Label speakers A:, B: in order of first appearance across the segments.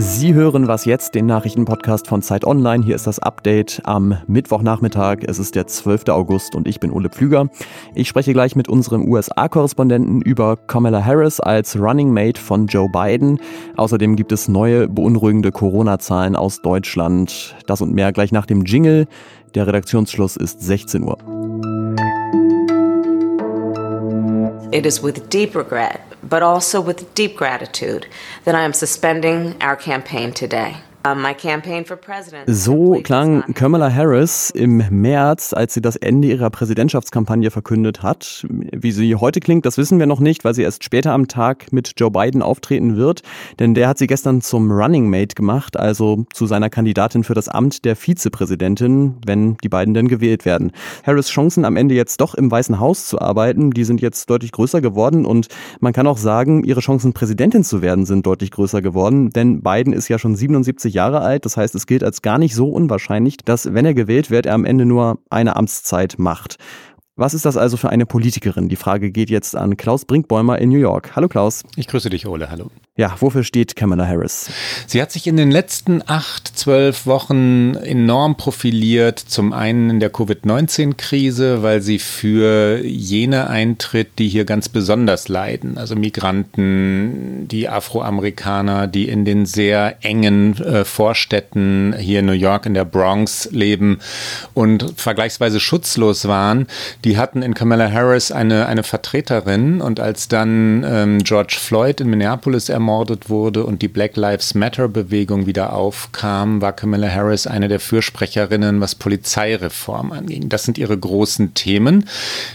A: Sie hören was jetzt, den Nachrichtenpodcast von Zeit Online. Hier ist das Update am Mittwochnachmittag. Es ist der 12. August und ich bin Ole Pflüger. Ich spreche gleich mit unserem USA-Korrespondenten über Kamala Harris als Running Mate von Joe Biden. Außerdem gibt es neue beunruhigende Corona-Zahlen aus Deutschland. Das und mehr gleich nach dem Jingle. Der Redaktionsschluss ist 16 Uhr.
B: It is with deep regret but also with deep gratitude that I am suspending our campaign today.
A: So klang Kamala Harris im März, als sie das Ende ihrer Präsidentschaftskampagne verkündet hat. Wie sie heute klingt, das wissen wir noch nicht, weil sie erst später am Tag mit Joe Biden auftreten wird. Denn der hat sie gestern zum Running Mate gemacht, also zu seiner Kandidatin für das Amt der Vizepräsidentin, wenn die beiden denn gewählt werden. Harris Chancen am Ende jetzt doch im Weißen Haus zu arbeiten, die sind jetzt deutlich größer geworden und man kann auch sagen, ihre Chancen Präsidentin zu werden sind deutlich größer geworden, denn Biden ist ja schon 77 Jahre Jahre alt. Das heißt, es gilt als gar nicht so unwahrscheinlich, dass, wenn er gewählt wird, er am Ende nur eine Amtszeit macht. Was ist das also für eine Politikerin? Die Frage geht jetzt an Klaus Brinkbäumer in New York. Hallo Klaus.
C: Ich grüße dich, Ole. Hallo.
A: Ja, wofür steht Kamala Harris?
C: Sie hat sich in den letzten acht, zwölf Wochen enorm profiliert. Zum einen in der Covid-19-Krise, weil sie für jene eintritt, die hier ganz besonders leiden. Also Migranten, die Afroamerikaner, die in den sehr engen äh, Vorstädten hier in New York, in der Bronx leben und vergleichsweise schutzlos waren. Die hatten in Kamala Harris eine, eine Vertreterin. Und als dann ähm, George Floyd in Minneapolis ermordet ermordet wurde und die Black Lives Matter-Bewegung wieder aufkam, war Kamala Harris eine der Fürsprecherinnen, was Polizeireform anging. Das sind ihre großen Themen,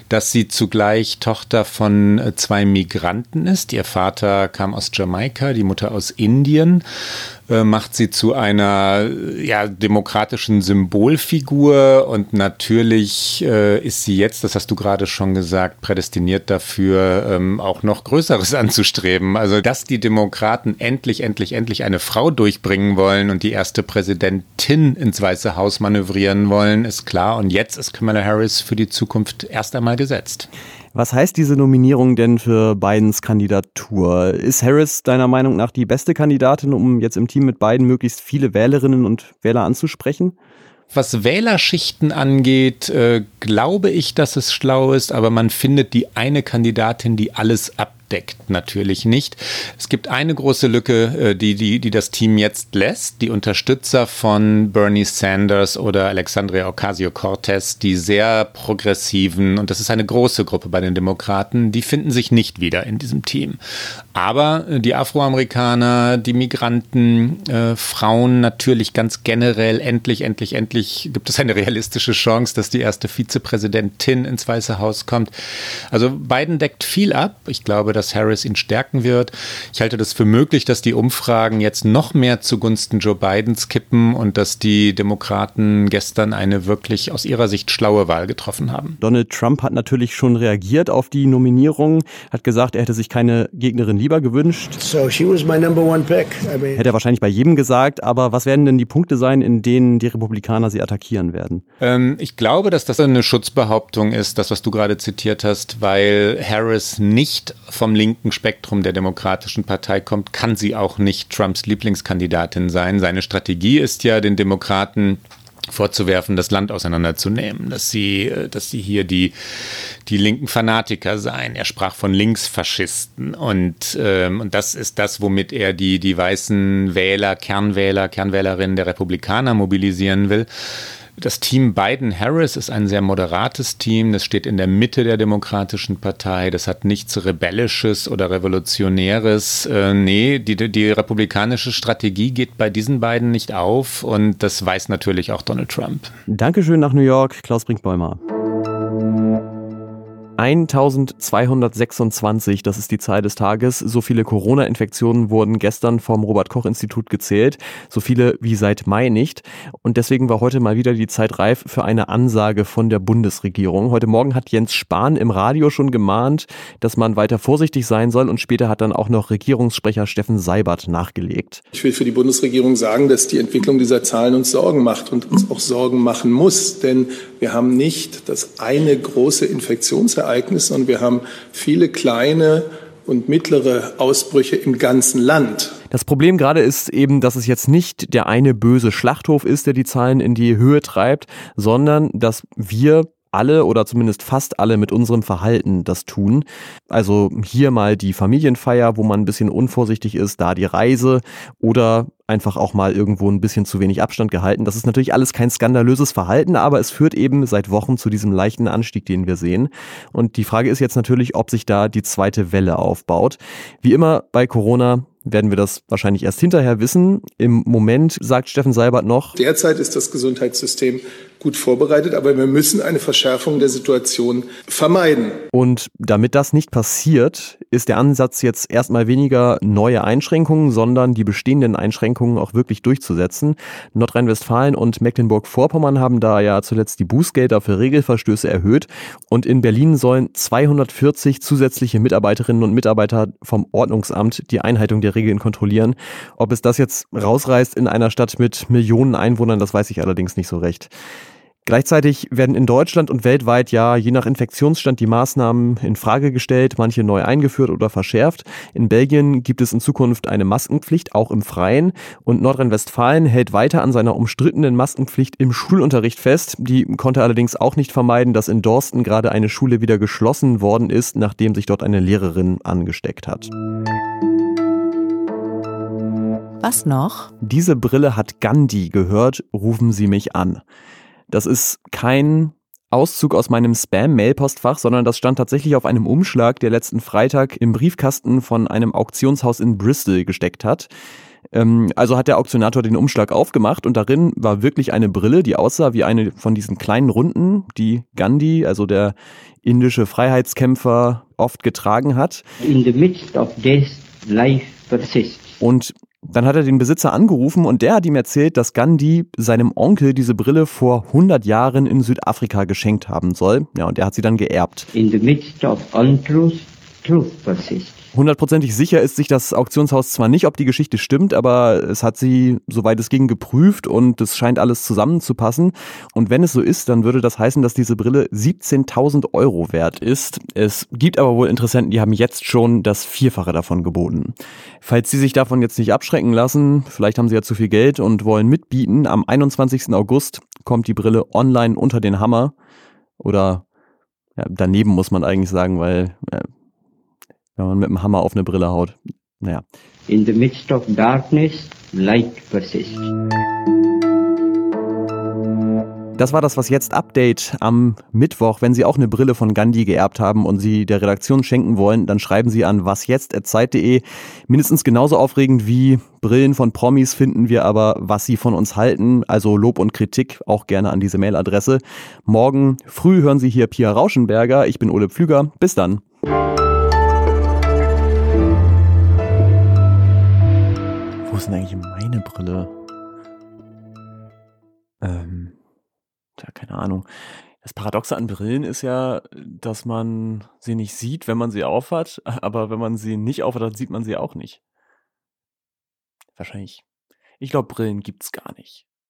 C: dass sie zugleich Tochter von äh, zwei Migranten ist. Ihr Vater kam aus Jamaika, die Mutter aus Indien äh, macht sie zu einer ja, demokratischen Symbolfigur und natürlich äh, ist sie jetzt, das hast du gerade schon gesagt, prädestiniert dafür, ähm, auch noch Größeres anzustreben. Also, dass die Demokraten endlich, endlich, endlich eine Frau durchbringen wollen und die erste Präsidentin ins Weiße Haus manövrieren wollen, ist klar. Und jetzt ist Kamala Harris für die Zukunft erst einmal gesetzt.
A: Was heißt diese Nominierung denn für Bidens Kandidatur? Ist Harris deiner Meinung nach die beste Kandidatin, um jetzt im Team mit Biden möglichst viele Wählerinnen und Wähler anzusprechen?
C: Was Wählerschichten angeht, äh, glaube ich, dass es schlau ist, aber man findet die eine Kandidatin, die alles ab deckt natürlich nicht. Es gibt eine große Lücke, äh, die, die, die das Team jetzt lässt. Die Unterstützer von Bernie Sanders oder Alexandria Ocasio-Cortez, die sehr progressiven, und das ist eine große Gruppe bei den Demokraten, die finden sich nicht wieder in diesem Team. Aber äh, die Afroamerikaner, die Migranten, äh, Frauen natürlich ganz generell, endlich, endlich, endlich gibt es eine realistische Chance, dass die erste Vizepräsidentin ins Weiße Haus kommt. Also Biden deckt viel ab. Ich glaube, dass dass Harris ihn stärken wird. Ich halte das für möglich, dass die Umfragen jetzt noch mehr zugunsten Joe Bidens kippen und dass die Demokraten gestern eine wirklich aus ihrer Sicht schlaue Wahl getroffen haben.
A: Donald Trump hat natürlich schon reagiert auf die Nominierung, hat gesagt, er hätte sich keine Gegnerin lieber gewünscht. So she was my number one pick. I mean hätte er wahrscheinlich bei jedem gesagt, aber was werden denn die Punkte sein, in denen die Republikaner sie attackieren werden?
C: Ähm, ich glaube, dass das eine Schutzbehauptung ist, das, was du gerade zitiert hast, weil Harris nicht vom linken Spektrum der Demokratischen Partei kommt, kann sie auch nicht Trumps Lieblingskandidatin sein. Seine Strategie ist ja, den Demokraten vorzuwerfen, das Land auseinanderzunehmen, dass sie, äh, dass sie hier die, die linken Fanatiker seien. Er sprach von Linksfaschisten und, ähm, und das ist das, womit er die, die weißen Wähler, Kernwähler, Kernwählerinnen der Republikaner mobilisieren will. Das Team Biden-Harris ist ein sehr moderates Team. Das steht in der Mitte der Demokratischen Partei. Das hat nichts Rebellisches oder Revolutionäres. Äh, nee, die, die republikanische Strategie geht bei diesen beiden nicht auf. Und das weiß natürlich auch Donald Trump.
A: Dankeschön nach New York, Klaus Brinkbäumer. 1226, das ist die Zahl des Tages. So viele Corona-Infektionen wurden gestern vom Robert-Koch-Institut gezählt. So viele wie seit Mai nicht. Und deswegen war heute mal wieder die Zeit reif für eine Ansage von der Bundesregierung. Heute Morgen hat Jens Spahn im Radio schon gemahnt, dass man weiter vorsichtig sein soll. Und später hat dann auch noch Regierungssprecher Steffen Seibert nachgelegt.
D: Ich will für die Bundesregierung sagen, dass die Entwicklung dieser Zahlen uns Sorgen macht und uns auch Sorgen machen muss. Denn Wir haben nicht das eine große Infektionsereignis, sondern wir haben viele kleine und mittlere Ausbrüche im ganzen Land.
A: Das Problem gerade ist eben, dass es jetzt nicht der eine böse Schlachthof ist, der die Zahlen in die Höhe treibt, sondern dass wir alle oder zumindest fast alle mit unserem Verhalten das tun. Also hier mal die Familienfeier, wo man ein bisschen unvorsichtig ist, da die Reise oder einfach auch mal irgendwo ein bisschen zu wenig Abstand gehalten. Das ist natürlich alles kein skandalöses Verhalten, aber es führt eben seit Wochen zu diesem leichten Anstieg, den wir sehen. Und die Frage ist jetzt natürlich, ob sich da die zweite Welle aufbaut. Wie immer bei Corona werden wir das wahrscheinlich erst hinterher wissen. Im Moment sagt Steffen Seibert noch,
D: derzeit ist das Gesundheitssystem gut vorbereitet, aber wir müssen eine Verschärfung der Situation vermeiden.
A: Und damit das nicht passiert, ist der Ansatz jetzt erstmal weniger neue Einschränkungen, sondern die bestehenden Einschränkungen auch wirklich durchzusetzen. Nordrhein-Westfalen und Mecklenburg-Vorpommern haben da ja zuletzt die Bußgelder für Regelverstöße erhöht und in Berlin sollen 240 zusätzliche Mitarbeiterinnen und Mitarbeiter vom Ordnungsamt die Einhaltung der Regeln kontrollieren. Ob es das jetzt rausreißt in einer Stadt mit Millionen Einwohnern, das weiß ich allerdings nicht so recht. Gleichzeitig werden in Deutschland und weltweit ja je nach Infektionsstand die Maßnahmen in Frage gestellt, manche neu eingeführt oder verschärft. In Belgien gibt es in Zukunft eine Maskenpflicht, auch im Freien. Und Nordrhein-Westfalen hält weiter an seiner umstrittenen Maskenpflicht im Schulunterricht fest. Die konnte allerdings auch nicht vermeiden, dass in Dorsten gerade eine Schule wieder geschlossen worden ist, nachdem sich dort eine Lehrerin angesteckt hat.
E: Was noch?
A: Diese Brille hat Gandhi gehört, rufen Sie mich an. Das ist kein Auszug aus meinem Spam-Mail-Postfach, sondern das stand tatsächlich auf einem Umschlag, der letzten Freitag im Briefkasten von einem Auktionshaus in Bristol gesteckt hat. Ähm, also hat der Auktionator den Umschlag aufgemacht und darin war wirklich eine Brille, die aussah wie eine von diesen kleinen Runden, die Gandhi, also der indische Freiheitskämpfer, oft getragen hat.
F: In the midst of death, life persists.
A: Und dann hat er den Besitzer angerufen und der hat ihm erzählt, dass Gandhi seinem Onkel diese Brille vor 100 Jahren in Südafrika geschenkt haben soll. Ja, und er hat sie dann geerbt.
F: In the midst of untruth, persists.
A: Hundertprozentig sicher ist sich das Auktionshaus zwar nicht, ob die Geschichte stimmt, aber es hat sie, soweit es ging, geprüft und es scheint alles zusammenzupassen. Und wenn es so ist, dann würde das heißen, dass diese Brille 17.000 Euro wert ist. Es gibt aber wohl Interessenten, die haben jetzt schon das Vierfache davon geboten. Falls Sie sich davon jetzt nicht abschrecken lassen, vielleicht haben Sie ja zu viel Geld und wollen mitbieten, am 21. August kommt die Brille online unter den Hammer. Oder ja, daneben muss man eigentlich sagen, weil ja, wenn man mit dem Hammer auf eine Brille haut. Naja.
F: In the midst of darkness, light persists.
A: Das war das Was jetzt Update am Mittwoch. Wenn Sie auch eine Brille von Gandhi geerbt haben und sie der Redaktion schenken wollen, dann schreiben Sie an wasjetzt.zeit.de. Mindestens genauso aufregend wie Brillen von Promis finden wir aber, was Sie von uns halten. Also Lob und Kritik auch gerne an diese Mailadresse. Morgen früh hören Sie hier Pia Rauschenberger. Ich bin Ole Pflüger. Bis dann. Wo ist denn eigentlich meine Brille? Ähm, ja, keine Ahnung. Das Paradoxe an Brillen ist ja, dass man sie nicht sieht, wenn man sie aufhat, aber wenn man sie nicht aufhat, dann sieht man sie auch nicht. Wahrscheinlich. Ich glaube, Brillen gibt's gar nicht.